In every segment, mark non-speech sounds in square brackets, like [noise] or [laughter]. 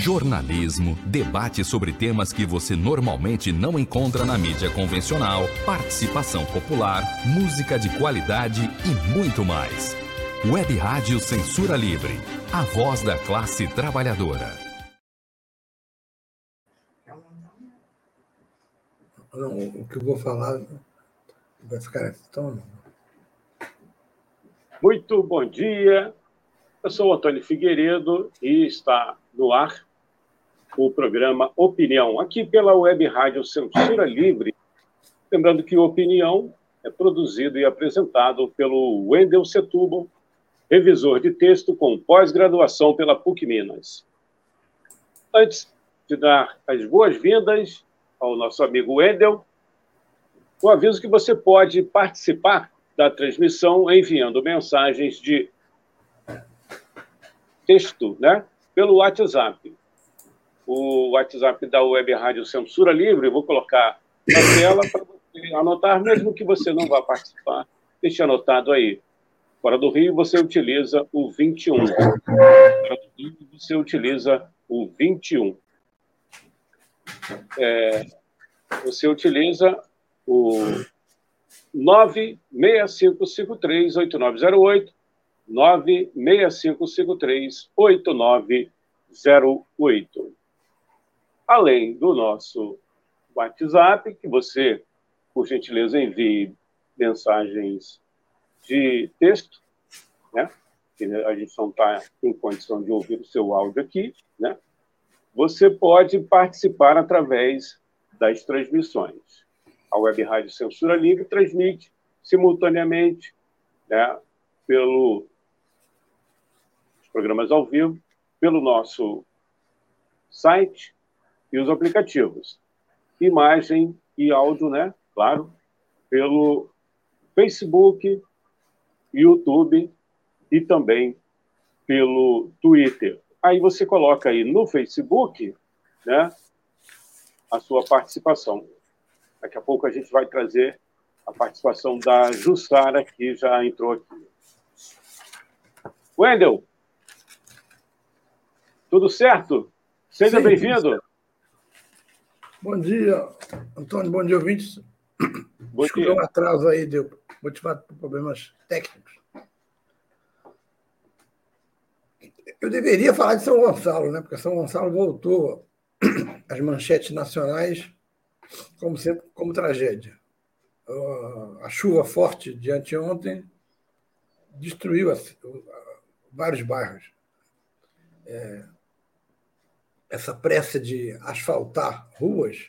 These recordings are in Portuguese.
Jornalismo, debate sobre temas que você normalmente não encontra na mídia convencional, participação popular, música de qualidade e muito mais. Web Rádio Censura Livre, a voz da classe trabalhadora. o que eu vou falar vai ficar tão. Muito bom dia. Eu sou o Antônio Figueiredo e está no ar o programa Opinião, aqui pela Web Rádio Censura Livre. Lembrando que Opinião é produzido e apresentado pelo Wendel Setúbal, revisor de texto com pós-graduação pela PUC Minas. Antes de dar as boas-vindas ao nosso amigo Wendel, o aviso que você pode participar da transmissão enviando mensagens de texto, né, pelo WhatsApp. O WhatsApp da Web Rádio Censura Livre, vou colocar na tela para você anotar, mesmo que você não vá participar, deixe anotado aí. Fora do Rio, você utiliza o 21. Fora do Rio, você utiliza o 21. É, você utiliza o 96553-8908, 96553-8908. Além do nosso WhatsApp, que você, por gentileza, envie mensagens de texto, né? A gente não está em condição de ouvir o seu áudio aqui, né? Você pode participar através das transmissões. A Web Rádio Censura Livre transmite simultaneamente né, pelo programas ao vivo, pelo nosso site e os aplicativos. Imagem e áudio, né? Claro, pelo Facebook, YouTube e também pelo Twitter. Aí você coloca aí no Facebook, né, a sua participação. Daqui a pouco a gente vai trazer a participação da Jussara, que já entrou aqui. Wendel, tudo certo? Seja bem-vindo. Bom dia, Antônio. Bom dia, ouvintes. Bom Desculpa um atraso aí, deu motivado por problemas técnicos. Eu deveria falar de São Gonçalo, né? porque São Gonçalo voltou [clears throat] às manchetes nacionais como, sempre, como tragédia. A chuva forte de anteontem destruiu vários bairros. É, essa pressa de asfaltar ruas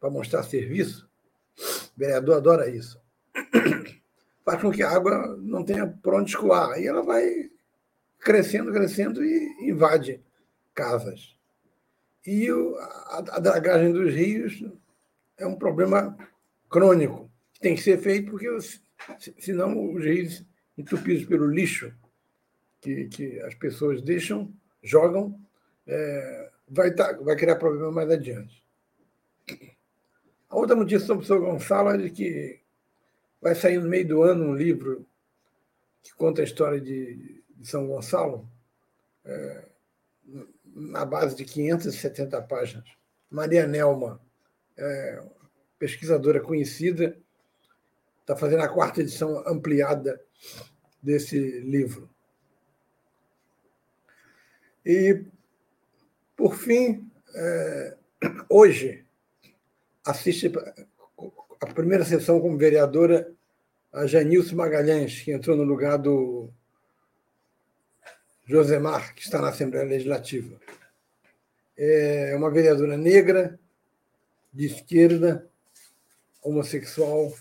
para mostrar serviço, o vereador adora isso. [clears throat] Faz com que a água não tenha por onde escoar. Aí ela vai crescendo, crescendo e invade casas. E o, a, a, dragagem dos rios é um problema crônico, que tem que ser feito, porque senão os rios entupidos pelo lixo que, que as pessoas deixam, jogam, é, vai, tá, vai criar problema mais adiante. A outra notícia sobre o São Gonçalo é de que vai sair no meio do ano um livro que conta a história de, de São Gonçalo, é, na base de 570 páginas. Maria Nelma, é, pesquisadora conhecida, está fazendo a quarta edição ampliada desse livro. E, por fim, é, hoje, assiste a primeira sessão como vereadora a Janilce Magalhães, que entrou no lugar do Josemar, que está na Assembleia Legislativa. É uma vereadora negra, de esquerda, homossexual,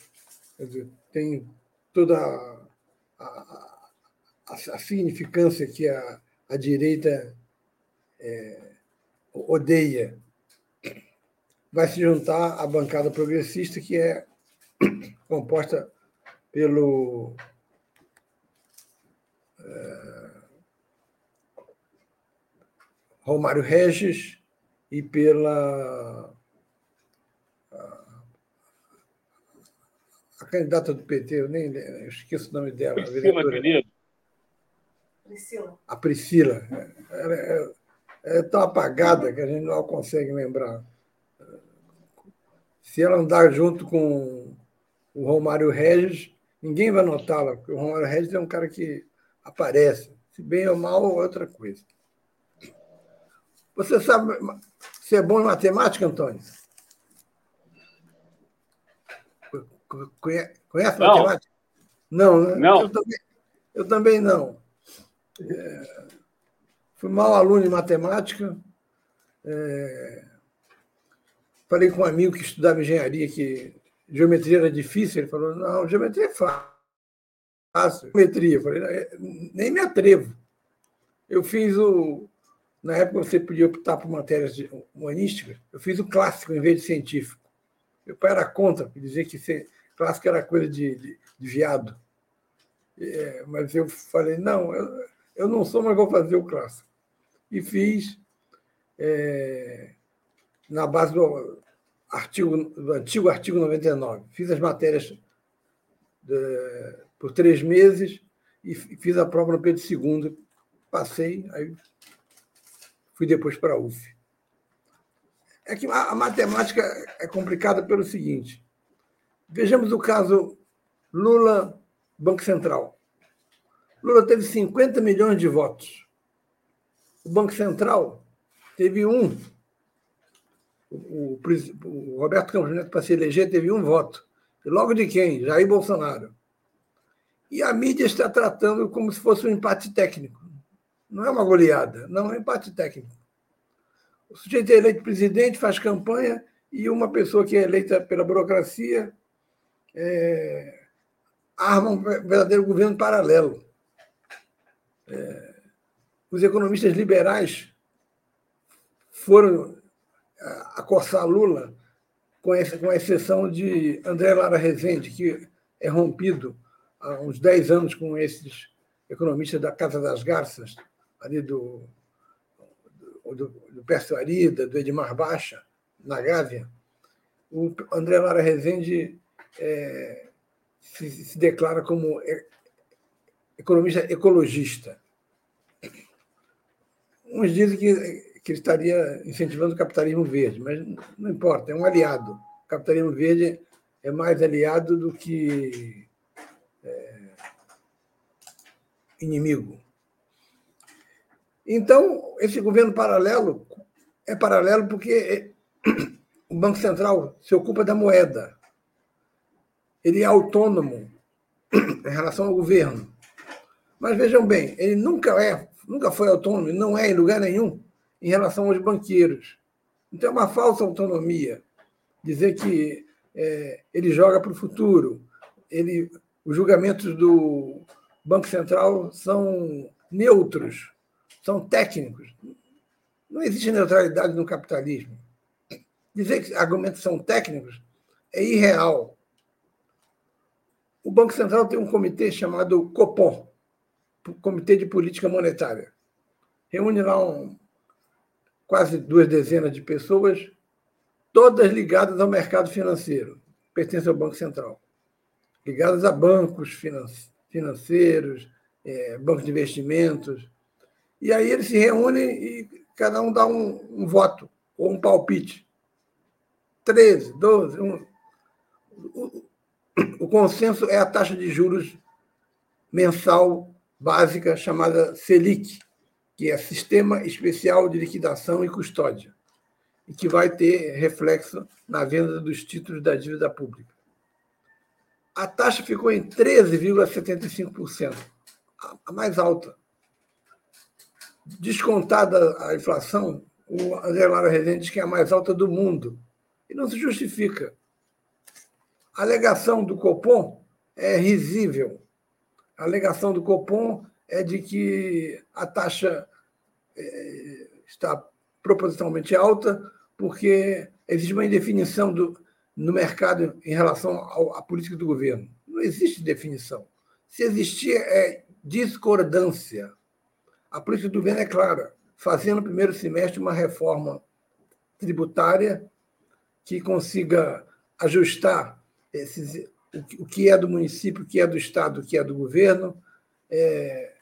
tem toda a, a, a, significância que a, a direita é, odeia. Vai se juntar à bancada progressista, que é composta pelo. É, Romário Regis e pela a, candidata do PT, eu nem eu esqueço o nome dela. Priscila, a Priscila. A Priscila. Ela é tão apagada que a gente não consegue lembrar. Se ela andar junto com o Romário Regis, ninguém vai notá-la, porque o Romário Regis é um cara que aparece. Se bem ou mal, é outra coisa. Você sabe se é bom em matemática, Antônio? Conhece, não. matemática? Não, né? Não. Eu também, eu também não. É, fui mau aluno em matemática. É, falei com um amigo que estudava engenharia que geometria era difícil. Ele falou: não, geometria é fácil. Geometria. Eu falei: é, nem me atrevo. Eu fiz o. Na época você podia optar por matérias humanísticas. Eu fiz o clássico em vez de científico. Meu pai era contra, dizer que clássico era coisa de, de, de viado. É, mas eu falei: não, eu, eu não sou, mas vou fazer o clássico. E fiz é, na base do, artigo, do antigo artigo 99. Fiz as matérias de, por três meses e fiz a prova no Pedro II. Passei, aí fui depois para a UF. É que a, a matemática é complicada pelo seguinte. Vejamos o caso Lula, Banco Central. Lula teve 50 milhões de votos. O Banco Central teve um. O, o, o Roberto Campos Neto, para se eleger, teve um voto. E logo de quem? Jair Bolsonaro. E a mídia está tratando como se fosse um empate técnico. Não é uma goleada, não é um empate técnico. O sujeito é eleito presidente, faz campanha, e uma pessoa que é eleita pela burocracia é, arma um verdadeiro governo paralelo. É, os economistas liberais foram acossar Lula, com, a exceção de André Lara Rezende, que é rompido há uns 10 anos com esses economistas da Casa das Garças, ali do, do, do Pércio Arida, do Edmar Baixa, na Gávea. O André Lara Rezende é, se, se declara como economista ecologista. Uns dizem que, que ele estaria incentivando o capitalismo verde, mas não importa, é um aliado. O capitalismo verde é mais aliado do que é, inimigo. Então, esse governo paralelo é paralelo porque o Banco Central se ocupa da moeda. Ele é autônomo em relação ao governo. Mas vejam bem, ele nunca é, nunca foi autônomo, não é em lugar nenhum em relação aos banqueiros. Então é uma falsa autonomia dizer que é, ele joga para o futuro. Ele, os julgamentos do Banco Central são neutros, são técnicos. Não existe neutralidade no capitalismo. Dizer que argumentos são técnicos é irreal. O Banco Central tem um comitê chamado COPOM, Comitê de Política Monetária. Reúne lá um, quase duas dezenas de pessoas, todas ligadas ao mercado financeiro, pertencem ao Banco Central, ligadas a bancos financeiros, é, bancos de investimentos. E aí eles se reúnem e cada um dá um, um voto, ou um palpite. 13, 12. Um, o consenso é a taxa de juros mensal básica chamada Selic, que é Sistema Especial de Liquidação e Custódia, e que vai ter reflexo na venda dos títulos da dívida pública. A taxa ficou em 13,75%, a mais alta. Descontada a inflação, o André Lara Rezende diz que é a mais alta do mundo. E não se justifica. A alegação do Copom é risível. A alegação do Copom é de que a taxa é, está propositalmente alta porque existe uma indefinição do, no mercado em relação ao, à política do governo. Não existe definição. Se existir, é discordância. A política do governo é clara, fazendo no primeiro semestre uma reforma tributária que consiga ajustar esses, o que é do município, o que é do Estado, o que é do governo, é,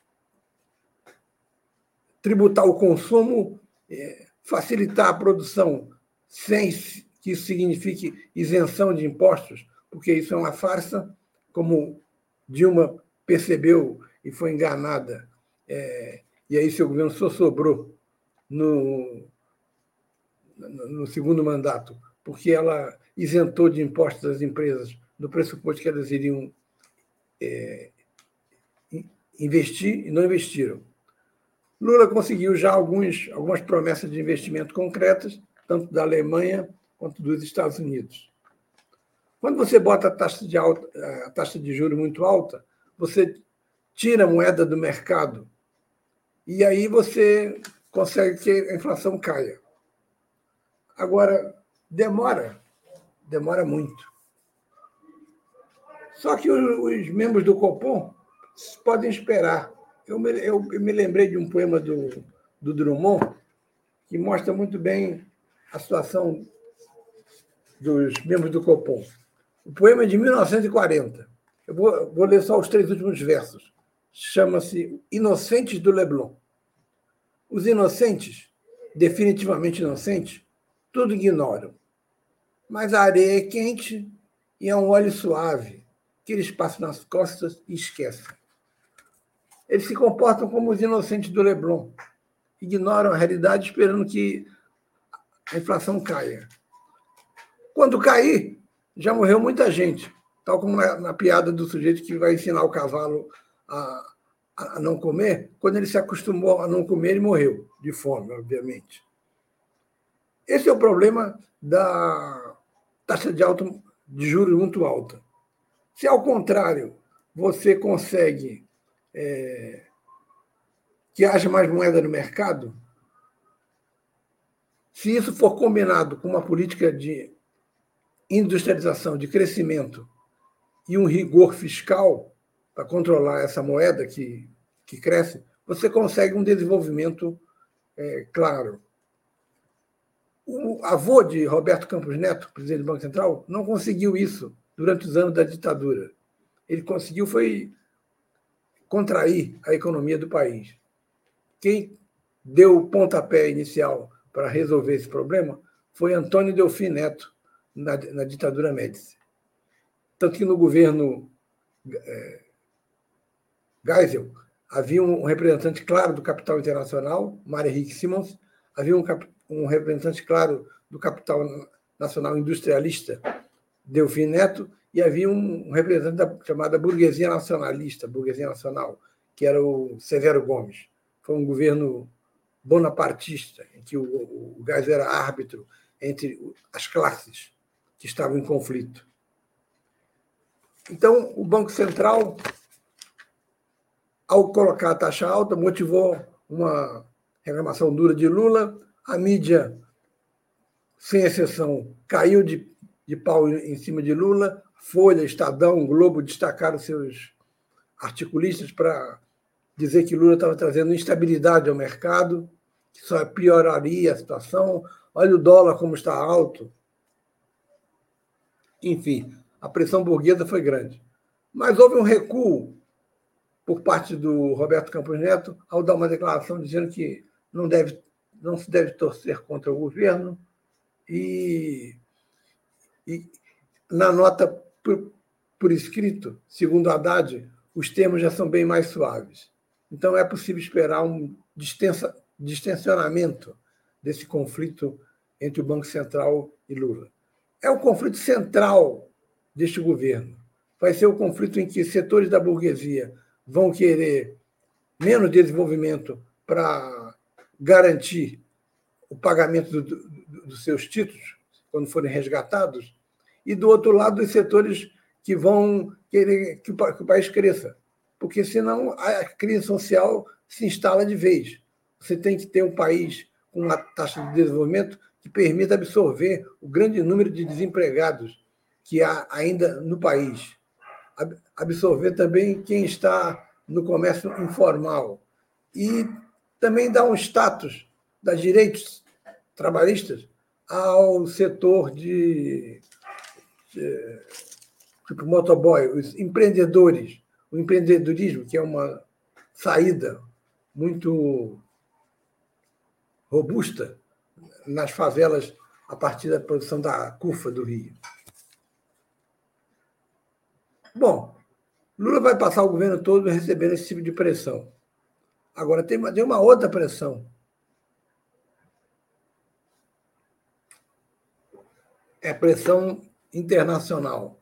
tributar o consumo é, facilitar a produção sem que isso signifique isenção de impostos, porque isso é uma farsa, como Dilma percebeu e foi enganada, é, e aí seu governo só sobrou no, no segundo mandato, porque ela isentou de impostos as empresas no pressuposto que elas iriam é, investir e não investiram. Lula conseguiu já alguns, algumas promessas de investimento concretas, tanto da Alemanha quanto dos Estados Unidos. Quando você bota a taxa de, alta, a taxa de juros muito alta, você tira a moeda do mercado e aí você consegue que a inflação caia. Agora, demora, demora muito. Só que os, membros do Copom podem esperar. Eu me, eu me lembrei de um poema do, do Drummond que mostra muito bem a situação dos membros do Copom. O poema é de 1940. Eu vou, vou ler só os três últimos versos. Chama-se Inocentes do Leblon. Os inocentes, definitivamente inocentes, tudo ignoram. Mas a areia é quente e é um óleo suave eles passam nas costas e esquecem. Eles se comportam como os inocentes do Leblon. Ignoram a realidade esperando que a inflação caia. Quando cair, já morreu muita gente, tal como na, na piada do sujeito que vai ensinar o cavalo a, a não comer. Quando ele se acostumou a não comer, ele morreu de fome, obviamente. Esse é o problema da taxa de, alto, de juros muito alta. Se, ao contrário, você consegue é, que haja mais moeda no mercado, se isso for combinado com uma política de industrialização, de crescimento e um rigor fiscal para controlar essa moeda que, que cresce, você consegue um desenvolvimento é, claro. O avô de Roberto Campos Neto, presidente do Banco Central, não conseguiu isso durante os anos da ditadura. Ele conseguiu foi contrair a economia do país. Quem deu o pontapé inicial para resolver esse problema foi Antônio Delfim Neto, na, na ditadura Médici. Tanto que no governo é, Geisel havia um representante claro do capital internacional, Mário Henrique Simons, havia um, um representante claro do capital nacional industrialista, Delfim Neto, e havia um representante da chamada burguesia nacionalista, burguesia nacional, que era o Severo Gomes. Foi um governo bonapartista, em que o, o Gás era árbitro entre as classes que estavam em conflito. Então, o Banco Central, ao colocar a taxa alta, motivou uma reclamação dura de Lula, a mídia, sem exceção, caiu de, de pau em cima de Lula, Folha, Estadão, Globo destacaram seus articulistas para dizer que Lula estava trazendo instabilidade ao mercado, que só pioraria a situação. Olha o dólar como está alto. Enfim, a pressão burguesa foi grande. Mas houve um recuo por parte do Roberto Campos Neto ao dar uma declaração dizendo que não, deve, não se deve torcer contra o governo e, e na nota por, por escrito, segundo Haddad, os termos já são bem mais suaves. Então é possível esperar um distensa, distensionamento desse conflito entre o Banco Central e Lula. É o conflito central deste governo. Vai ser o conflito em que setores da burguesia vão querer menos desenvolvimento para garantir o pagamento do, do, dos seus títulos, quando forem resgatados, e do outro lado, os setores que vão querer que o país cresça, porque senão a crise social se instala de vez. Você tem que ter um país com uma taxa de desenvolvimento que permita absorver o grande número de desempregados que há ainda no país. Absorver também quem está no comércio informal. E também dar um status das direitos trabalhistas ao setor de tipo motoboy, os empreendedores, o empreendedorismo, que é uma saída muito robusta nas favelas a partir da produção da CUFA do Rio. Bom, Lula vai passar o governo todo recebendo esse tipo de pressão. Agora, tem uma, tem uma outra pressão. É pressão internacional.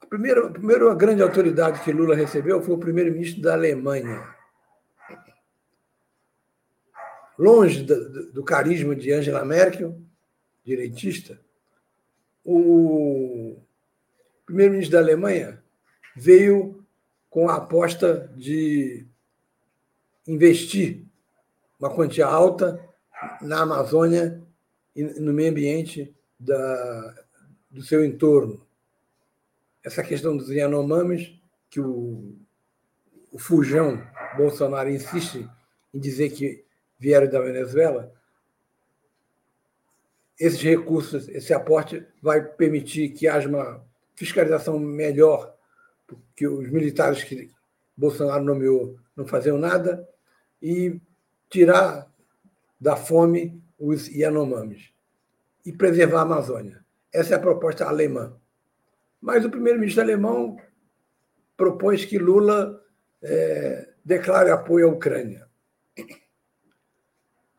A primeira, a primeira grande autoridade que Lula recebeu foi o primeiro-ministro da Alemanha. Longe do, do carisma de Angela Merkel, direitista, o primeiro-ministro da Alemanha veio com a aposta de investir uma quantia alta na Amazônia e no meio ambiente da, do seu entorno. Essa questão dos Yanomamis, que o, o fujão Bolsonaro insiste em dizer que vieram da Venezuela, esses recursos, esse aporte vai permitir que haja uma fiscalização melhor, porque os militares que Bolsonaro nomeou não faziam nada, e tirar da fome os Yanomamis e preservar a Amazônia. Essa é a proposta alemã. Mas o primeiro-ministro alemão propôs que Lula é, declare apoio à Ucrânia.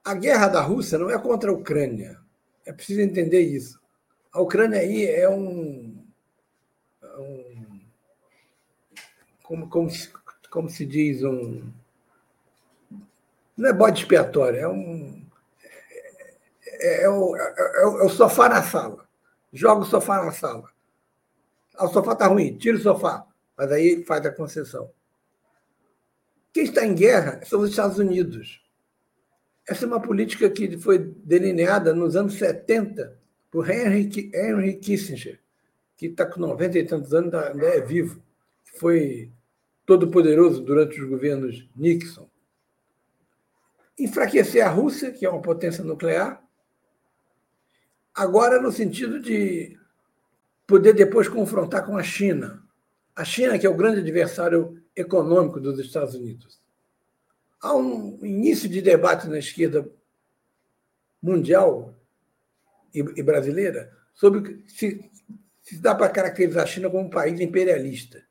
A guerra da Rússia não é contra a Ucrânia. É preciso entender isso. A Ucrânia aí é um, um como, como, como se diz, um. Não é bode expiatório, é um. É, é, o, é, é, o sofá na sala. Joga o sofá na sala. Ah, o sofá está ruim, tira o sofá. Mas aí faz a concessão. Quem está em guerra são os Estados Unidos. Essa é uma política que foi delineada nos anos 70 por Henry, Henry Kissinger que está com 90 e tantos anos, ainda é vivo, foi todo poderoso durante os governos Nixon. Enfraquecer a Rússia, que é uma potência nuclear, agora no sentido de poder depois confrontar com a China. A China, que é o grande adversário econômico dos Estados Unidos. Há um início de debate na esquerda mundial e brasileira sobre se se dá para caracterizar a China como um país imperialista.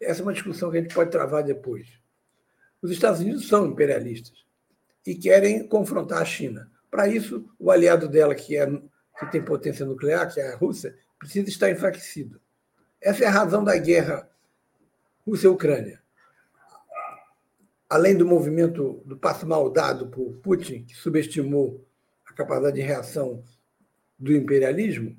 Essa é uma discussão que a gente pode travar depois. Os Estados Unidos são imperialistas e querem confrontar a China. Para isso, o aliado dela, que, é, que tem potência nuclear, que é a Rússia, precisa estar enfraquecido. Essa é a razão da guerra Rússia-Ucrânia. Além do movimento do passo mal dado por Putin, que subestimou a capacidade de reação do imperialismo,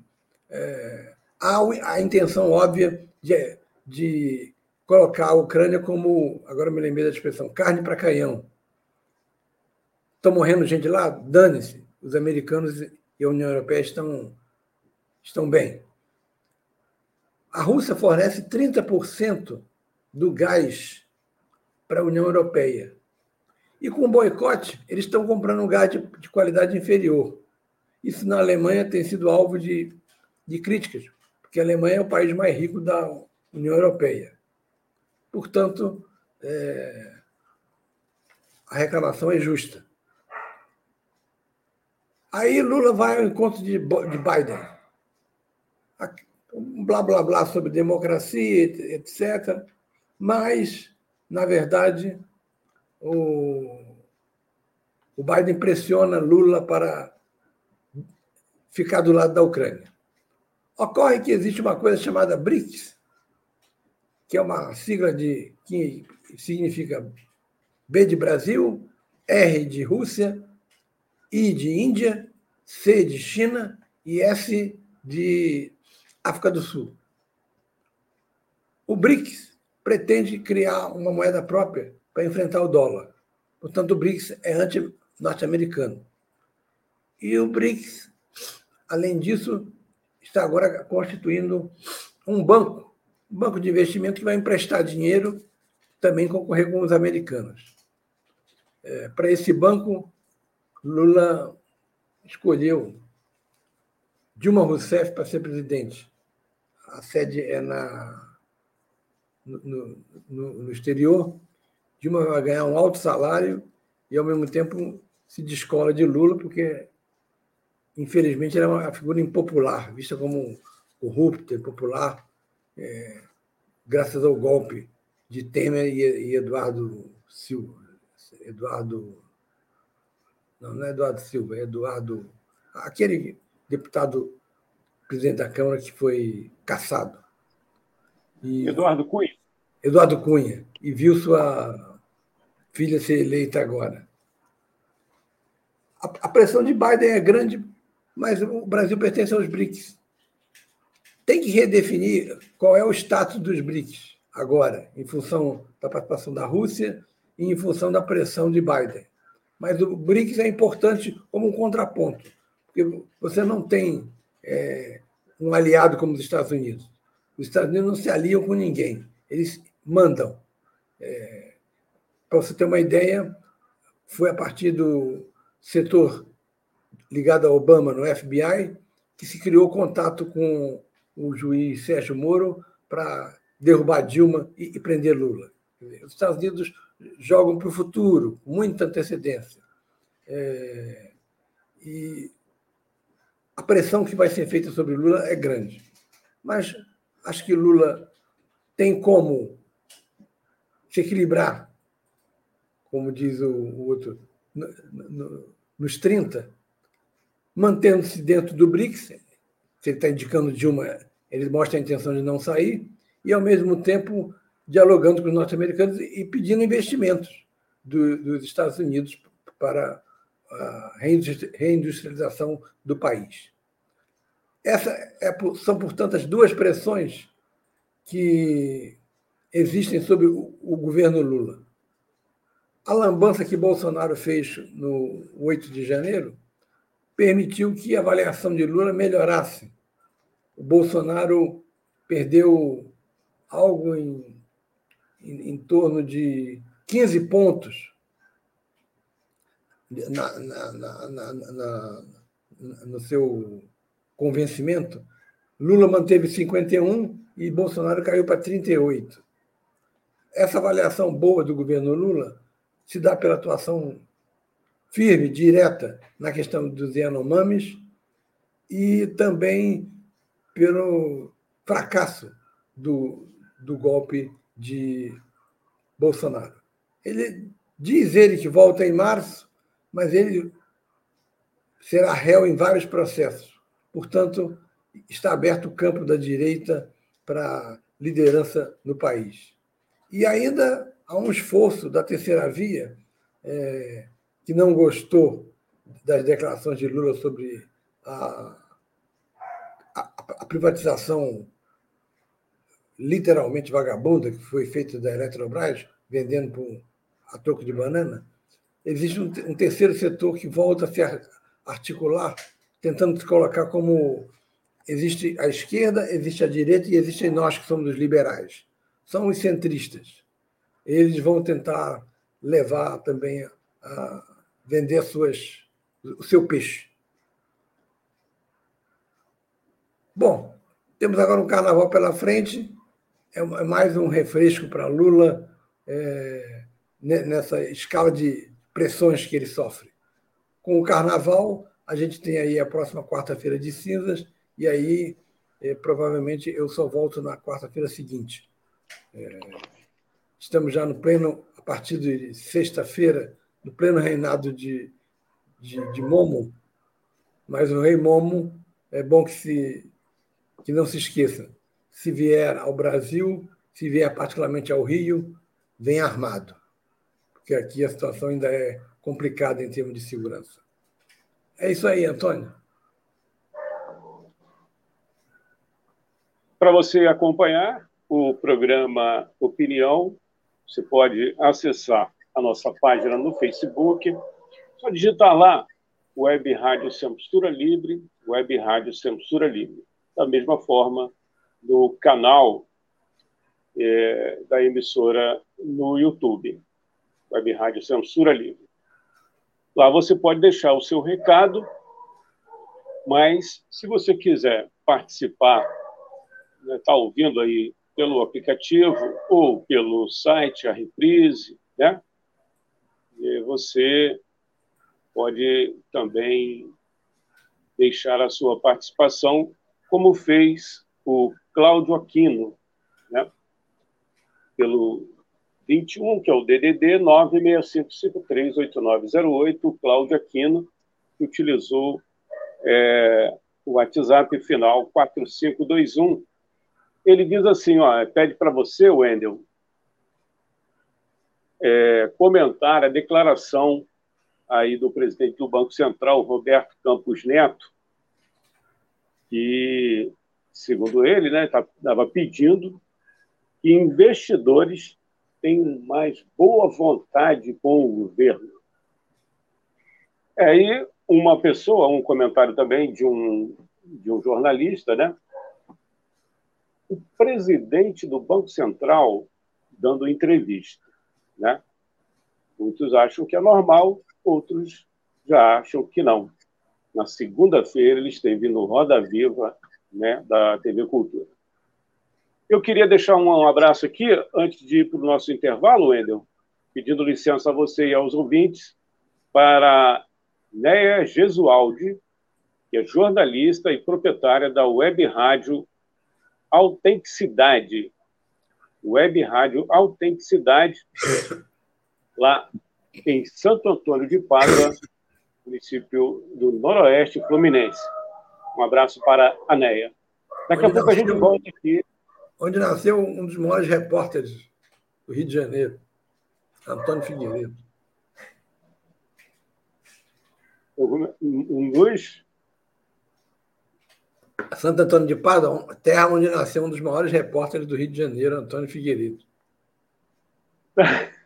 é, há a intenção óbvia de, de colocar a Ucrânia como, agora me lembrei da expressão, carne para canhão. Estão morrendo gente lá? Dane-se. Os americanos e a União Europeia estão, estão bem. A Rússia fornece 30% do gás para a União Europeia. E com o boicote, eles estão comprando um gás de, de qualidade inferior. Isso na Alemanha tem sido alvo de, de críticas, porque a Alemanha é o país mais rico da União Europeia. Portanto, é, a reclamação é justa. Aí Lula vai ao encontro de, de Biden. Um blá blá blá sobre democracia, etc. Mas, na verdade, o, o Biden pressiona Lula para ficar do lado da Ucrânia. Ocorre que existe uma coisa chamada BRICS, que é uma sigla de que significa B de Brasil, R de Rússia, I de Índia, C de China e S de África do Sul. O BRICS pretende criar uma moeda própria para enfrentar o dólar. Portanto, o BRICS é anti-norte-americano. E o BRICS, além disso, está agora constituindo um banco, um banco de investimento que vai emprestar dinheiro, também concorrer com os americanos. É, para esse banco, Lula escolheu Dilma Rousseff para ser presidente. A sede é na, no, no, no exterior. Dilma vai ganhar um alto salário e, ao mesmo tempo, se descola de Lula, porque, infelizmente, ele é uma figura impopular, vista como corrupta, impopular, é, graças ao golpe de Temer e, e Eduardo Silva. Eduardo. Não, não é Eduardo Silva, é Eduardo. Aquele deputado presidente da Câmara que foi caçado. E, Eduardo Cunha. Eduardo Cunha. E viu sua filha ser eleita agora. A, a pressão de Biden é grande, mas o Brasil pertence aos BRICS. Tem que redefinir qual é o status dos BRICS agora, em função da participação da Rússia e em função da pressão de Biden. Mas o BRICS é importante como um contraponto, porque você não tem é, um aliado como os Estados Unidos. Os Estados Unidos não se aliam com ninguém, eles mandam. É, Para você ter uma ideia, foi a partir do setor ligado a Obama no FBI que se criou contato com o juiz Sérgio Moro para derrubar Dilma e, prender Lula. Os Estados Unidos jogam para o futuro, com muita antecedência. É, e a pressão que vai ser feita sobre Lula é grande. Mas acho que Lula tem como se equilibrar, como diz o, outro, no, no, nos 30, mantendo-se dentro do BRICS. Se ele está indicando Dilma, ele mostra a intenção de não sair, e, ao mesmo tempo, dialogando com os norte-americanos e pedindo investimentos do, dos Estados Unidos para a reindustrialização do país. Essas é, são, portanto, as duas pressões que existem sobre o, o governo Lula. A lambança que Bolsonaro fez no 8 de janeiro permitiu que a avaliação de Lula melhorasse. O Bolsonaro perdeu algo em, em, em torno de 15 pontos na, na, na, no seu convencimento. Lula manteve 51 e Bolsonaro caiu para 38. Essa avaliação boa do governo Lula se dá pela atuação firme, direta na questão dos Yanomamis e também pelo fracasso do, do golpe de Bolsonaro. Ele diz ele que volta em março, mas ele será réu em vários processos. Portanto, está aberto o campo da direita para liderança no país. E ainda há um esforço da terceira via, é, que não gostou das declarações de Lula sobre a, a, a privatização literalmente vagabunda que foi feita da Eletrobras, vendendo por, a troco de banana, existe um, um terceiro setor que volta a se articular, tentando se colocar como existe a esquerda, existe a direita e existem nós que somos os liberais. São os centristas. Eles vão tentar levar também a vender suas, o seu peixe. Bom, temos agora um carnaval pela frente é, é mais um refresco para Lula é, nessa escala de pressões que ele sofre. Com o carnaval, a gente tem aí a próxima quarta-feira de cinzas, e aí é, provavelmente eu só volto na quarta-feira seguinte. É, estamos já no pleno, a partir de sexta-feira, no pleno reinado de, de, de, Momo, mas o rei Momo é bom que, se, que não se esqueça se vier ao Brasil, se vier particularmente ao Rio, vem armado, porque aqui a situação ainda é complicada em termos de segurança. É isso aí, Antônio. Para você acompanhar o programa Opinião, você pode acessar a nossa página no Facebook, só digitar lá Web Rádio Censura Livre, Web Rádio Censura Livre. Da mesma forma, do canal é, da emissora no YouTube, Web Rádio Censura Livre. Lá você pode deixar o seu recado, mas se você quiser participar, está né, tá ouvindo aí pelo aplicativo ou pelo site, a reprise, né? você pode também deixar a sua participação, como fez o Cláudio Aquino, né? pelo 21, que é o DDD 965538908, o Cláudio Aquino, que utilizou é, o WhatsApp final 4521. Ele diz assim, ó, pede para você, Wendel, é, comentar a declaração aí do presidente do Banco Central, Roberto Campos Neto, que, segundo ele, né, estava pedindo que investidores tenham mais boa vontade com o governo. Aí é, uma pessoa, um comentário também de um, de um jornalista, né? O presidente do Banco Central dando entrevista, né? Muitos acham que é normal, outros já acham que não. Na segunda-feira ele esteve no Roda Viva, né, da TV Cultura. Eu queria deixar um abraço aqui, antes de ir para o nosso intervalo, Wendel, pedindo licença a você e aos ouvintes, para Neia Gesualdi, que é jornalista e proprietária da web rádio Autenticidade. Web rádio Autenticidade, lá em Santo Antônio de Pádua, município do Noroeste Fluminense. Um abraço para a Neia. Daqui a pouco a gente volta aqui onde nasceu um dos maiores repórteres do Rio de Janeiro, Antônio Figueiredo. Um dos. Santo Antônio de Pádua, terra onde nasceu um dos maiores repórteres do Rio de Janeiro, Antônio Figueiredo. [laughs]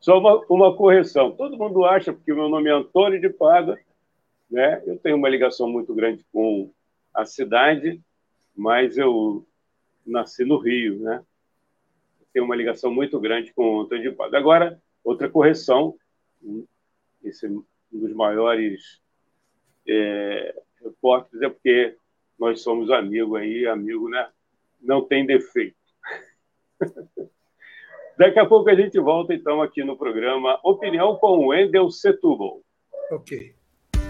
Só uma, uma correção. Todo mundo acha, porque o meu nome é Antônio de Pádua, né? eu tenho uma ligação muito grande com a cidade, mas eu nasci no Rio, né? Tem uma ligação muito grande com o Antônio de Pádua. Agora, outra correção, esse é um dos maiores é, repórteres é porque nós somos amigos aí, amigo, né? Não tem defeito. [laughs] Daqui a pouco a gente volta, então, aqui no programa Opinião com Wendel Setúbal. Ok.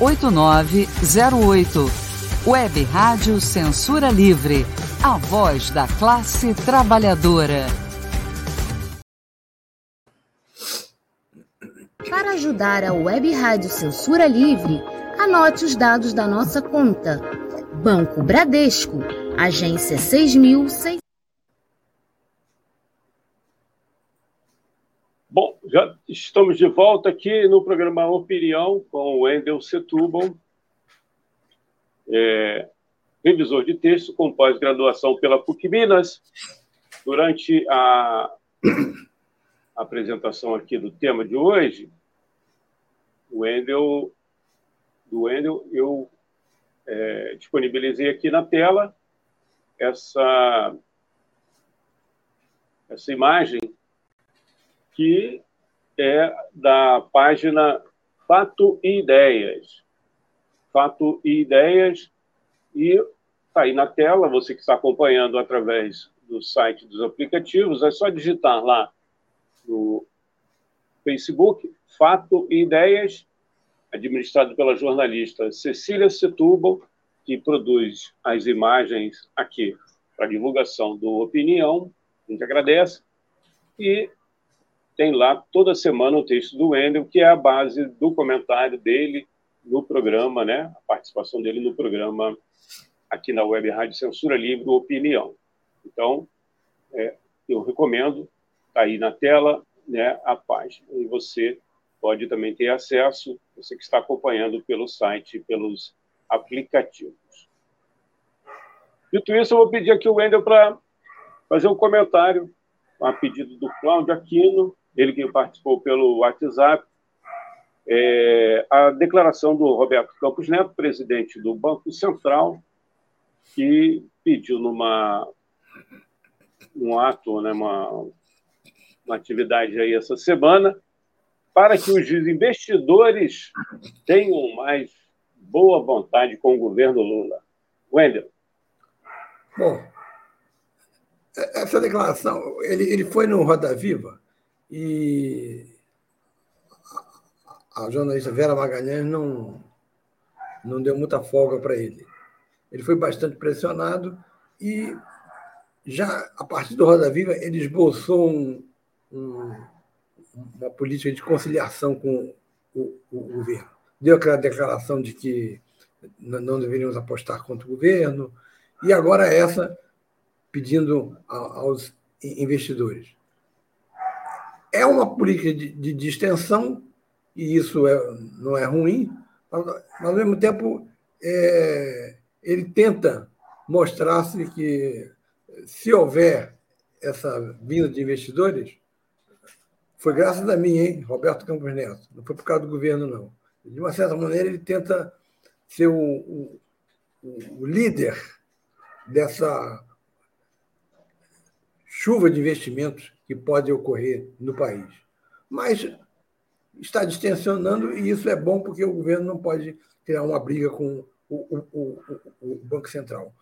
8908. Web Rádio Censura Livre. A voz da classe trabalhadora. Para ajudar a Web Rádio Censura Livre, anote os dados da nossa conta. Banco Bradesco, agência 6600. Bom, já estamos de volta aqui no programa Opinião com o Wendel Setúbal, é, revisor de texto com pós-graduação pela PUC Minas. Durante a [coughs] apresentação aqui do tema de hoje, o Wendel, do Wendel, eu é, disponibilizei aqui na tela essa, essa imagem que é da página Fato e Ideias. Fato e Ideias, e está aí na tela, você que está acompanhando através do site dos aplicativos, é só digitar lá no Facebook, Fato e Ideias, administrado pela jornalista Cecília Setúbal, que produz as imagens aqui para divulgação do Opinião, a gente agradece, e tem lá toda semana um texto do Wendel, que é a base do comentário dele no programa, né? A participação dele no programa aqui na Web Rádio Censura Livre Opinião. Então, é, eu recomendo, está aí na tela, né, a página. E você pode também ter acesso, você que está acompanhando pelo site, pelos aplicativos. Dito isso, eu vou pedir aqui o Wendel para fazer um comentário a pedido do Cláudio Aquino, ele que participou pelo WhatsApp, é, a declaração do Roberto Campos Neto, presidente do Banco Central, que pediu numa um ato, né, uma, uma atividade aí essa semana, para que os investidores tenham mais boa vontade com o governo Lula. Wendel. Bom, essa declaração, ele, ele foi no Roda Viva e a jornalista Vera Magalhães não, não deu muita folga para ele. Ele foi bastante pressionado e já a partir do Roda Viva ele esboçou um, um, uma política de conciliação com o, o, governo. Deu aquela declaração de que não deveríamos apostar contra o governo, e agora essa pedindo aos investidores. É uma política de, de distensão, e isso é, não é ruim, mas, ao mesmo tempo é, ele tenta mostrar-se que, se houver essa vinda de investidores, foi graças a mim, hein, Roberto Campos Neto, não foi por causa do governo, não. De uma certa maneira, ele tenta ser o, o, o líder dessa chuva de investimentos que pode ocorrer no país. Mas está distensionando e isso é bom porque o governo não pode criar uma briga com o, o, o, o Banco Central.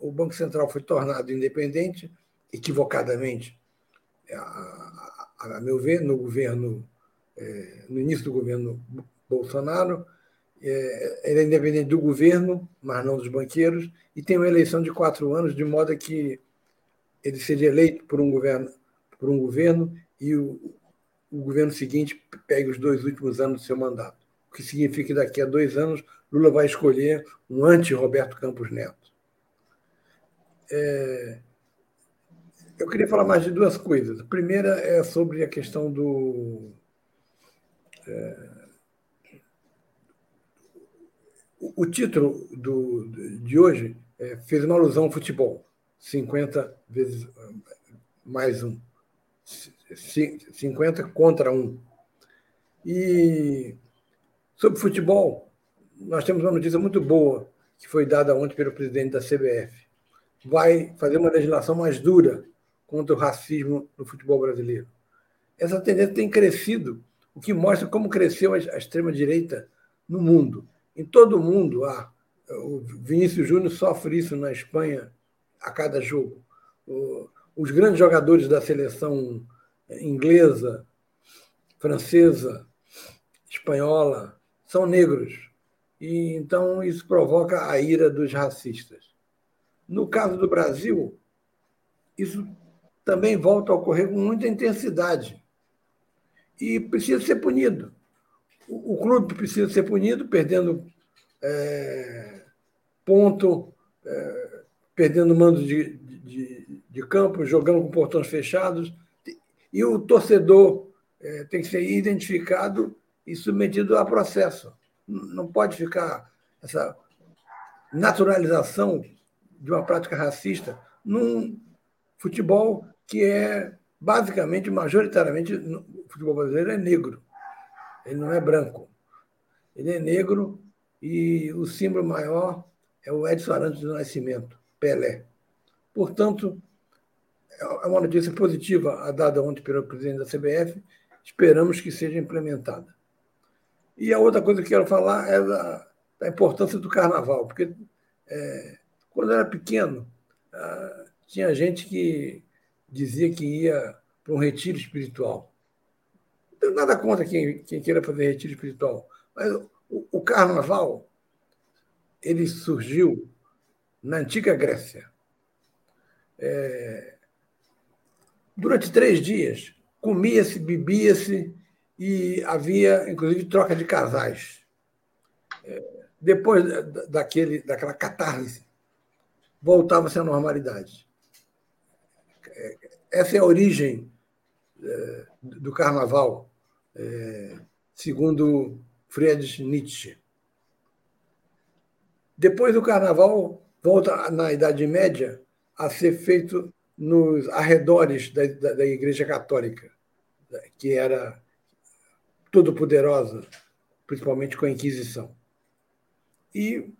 O Banco Central foi tornado independente, equivocadamente, a, a, a meu ver, no governo, é, no início do governo Bolsonaro, é, ele é independente do governo, mas não dos banqueiros, e tem uma eleição de quatro anos, de modo que ele seria eleito por um governo, por um governo e o, o governo seguinte pegue os dois últimos anos do seu mandato. O que significa que daqui a dois anos Lula vai escolher um anti-Roberto Campos Neto. É, eu queria falar mais de duas coisas. A primeira é sobre a questão do. É, o, título do, de hoje é, fez uma alusão ao futebol. 50 vezes mais um. 50 contra um. E sobre futebol, nós temos uma notícia muito boa que foi dada ontem pelo presidente da CBF. Vai fazer uma legislação mais dura contra o racismo no futebol brasileiro. Essa tendência tem crescido, o que mostra como cresceu a extrema-direita no mundo. Em todo o mundo há. O Vinícius Júnior sofre isso na Espanha a cada jogo. Os grandes jogadores da seleção inglesa, francesa, espanhola, são negros. E então isso provoca a ira dos racistas. No caso do Brasil, isso também volta a ocorrer com muita intensidade. E precisa ser punido. O, clube precisa ser punido, perdendo é, ponto, é, perdendo mando de, de, de campo, jogando com portões fechados. E o torcedor é, tem que ser identificado e submetido a processo. Não pode ficar essa naturalização de uma prática racista num futebol que é basicamente, majoritariamente, o futebol brasileiro é negro. Ele não é branco. Ele é negro e o símbolo maior é o Edson Arantes do Nascimento. Pelé. Portanto, é uma notícia positiva a dada ontem pelo presidente da CBF, esperamos que seja implementada. E a outra coisa que quero falar é da, da importância do carnaval, porque é, quando eu era pequeno, ah, tinha gente que dizia que ia para um retiro espiritual. Não nada contra quem, quem queira fazer retiro espiritual, mas o, o carnaval ele surgiu na antiga Grécia. É, durante três dias, comia-se, bebia-se e havia, inclusive, troca de casais. É, depois daquele, daquela catarse, voltava-se à normalidade. É, essa é a origem é, do carnaval, segundo Friedrich Nietzsche. Depois do carnaval, volta na Idade Média a ser feito nos arredores da, da, da Igreja Católica, que era todo-poderosa, principalmente com a Inquisição. E,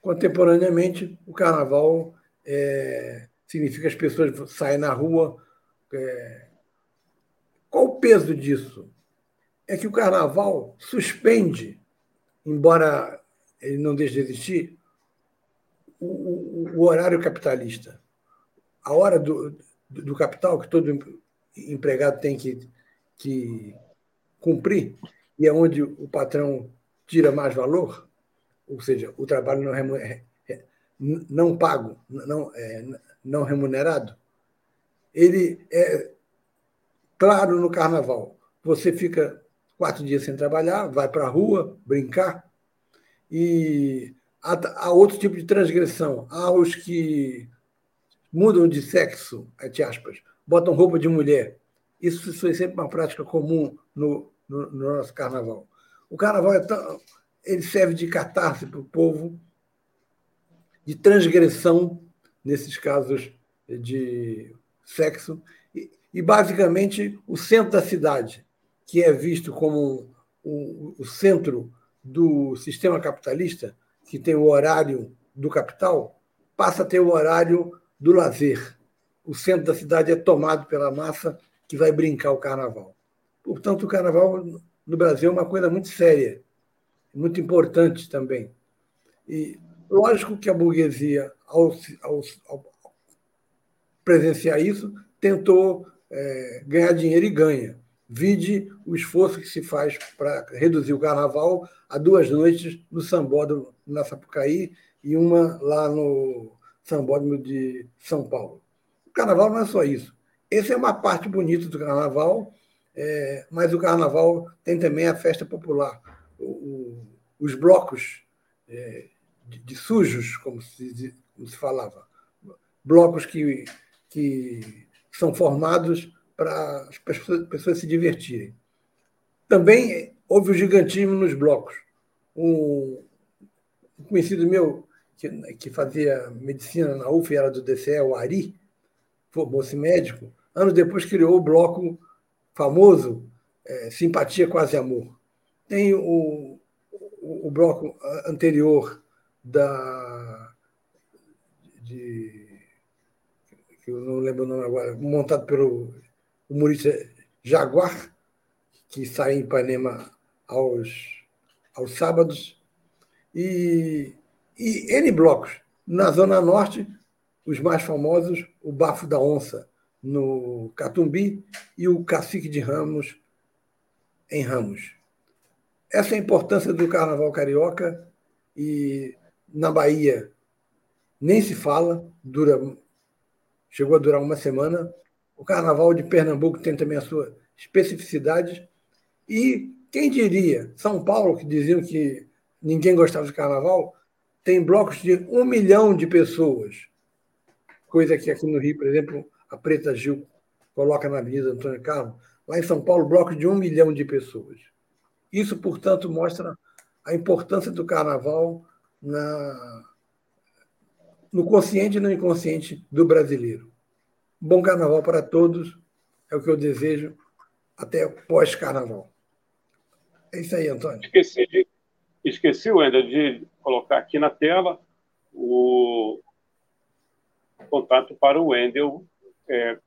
contemporaneamente, o carnaval é, significa que as pessoas saem na rua. É... Qual o peso disso? É que o carnaval suspende, embora ele não deixe de existir, o, o, o horário capitalista a hora do, do capital que todo empregado tem que, que cumprir, e é onde o patrão tira mais valor, ou seja, o trabalho não, não pago, não, é, não remunerado, ele é claro no carnaval. Você fica quatro dias sem trabalhar, vai para a rua brincar, e há, há outro tipo de transgressão. Há os que mudam de sexo, entre aspas, botam roupa de mulher. Isso foi sempre uma prática comum no, no, no nosso carnaval. O carnaval é tão, ele serve de catarse para o povo, de transgressão, nesses casos de sexo, e, e basicamente o centro da cidade, que é visto como o, o centro do sistema capitalista, que tem o horário do capital, passa a ter o horário do lazer. O centro da cidade é tomado pela massa que vai brincar o carnaval. Portanto, o carnaval no Brasil é uma coisa muito séria, muito importante também. E lógico que a burguesia, ao, ao, ao presenciar isso, tentou é, ganhar dinheiro e ganha. Vide o esforço que se faz para reduzir o carnaval a duas noites no Sambódromo, na Sapucaí, e uma lá no Sambódromo de São Paulo. O carnaval não é só isso. Essa é uma parte bonita do carnaval, é, mas o carnaval tem também a festa popular. O, o, os blocos é, de, de, sujos, como se, como se falava. Blocos que, que são formados para as pessoas, pessoas se divertirem. Também houve o gigantismo nos blocos. Um conhecido meu que, que fazia medicina na UF, era do DCE, o Ari, formou-se médico, anos depois criou o bloco famoso é, Simpatia Quase Amor. Tem o, o, o, bloco anterior da. De, que eu não lembro o nome agora, montado pelo humorista Jaguar, que sai em Ipanema aos, aos sábados. E e N blocos. Na Zona Norte, os mais famosos, o Bafo da Onça, no Catumbi, e o Cacique de Ramos, em Ramos. Essa é a importância do Carnaval Carioca, e na Bahia nem se fala, dura, chegou a durar uma semana. O Carnaval de Pernambuco tem também a sua especificidade. E quem diria, São Paulo, que diziam que ninguém gostava de Carnaval, tem blocos de um milhão de pessoas, coisa que aqui no Rio, por exemplo, a Preta Gil coloca na Avenida Antônio Carlos. Lá em São Paulo, blocos de um milhão de pessoas. Isso, portanto, mostra a importância do carnaval na, no consciente e no inconsciente do brasileiro. Bom carnaval para todos, é o que eu desejo até pós-carnaval. É isso aí, Antônio. Esqueci de, esqueci, Wender, de colocar aqui na tela o contato para o Wendel, é,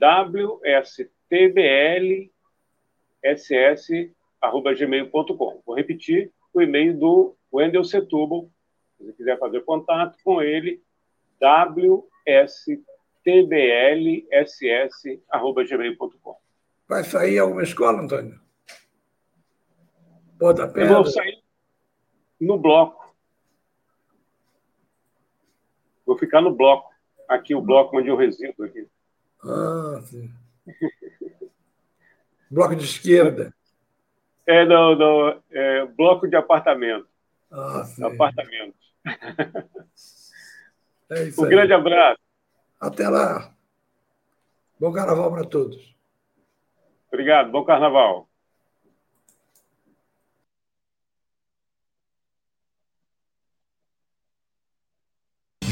wstblss.gmail.com. Vou repetir o e-mail do Wendel Setúbal, se você quiser fazer contato com ele, wstblss.gmail.com. Vai sair alguma escola, Antônio? Pode Eu vou sair no bloco Vou ficar no bloco. Aqui o bloco onde eu resido. Aqui. Ah, sim. Bloco de esquerda. É, no, no é, bloco de apartamento. Ah, sim. Apartamento. É isso Um aí. grande abraço. Até lá. Bom carnaval para todos. Obrigado. Bom carnaval.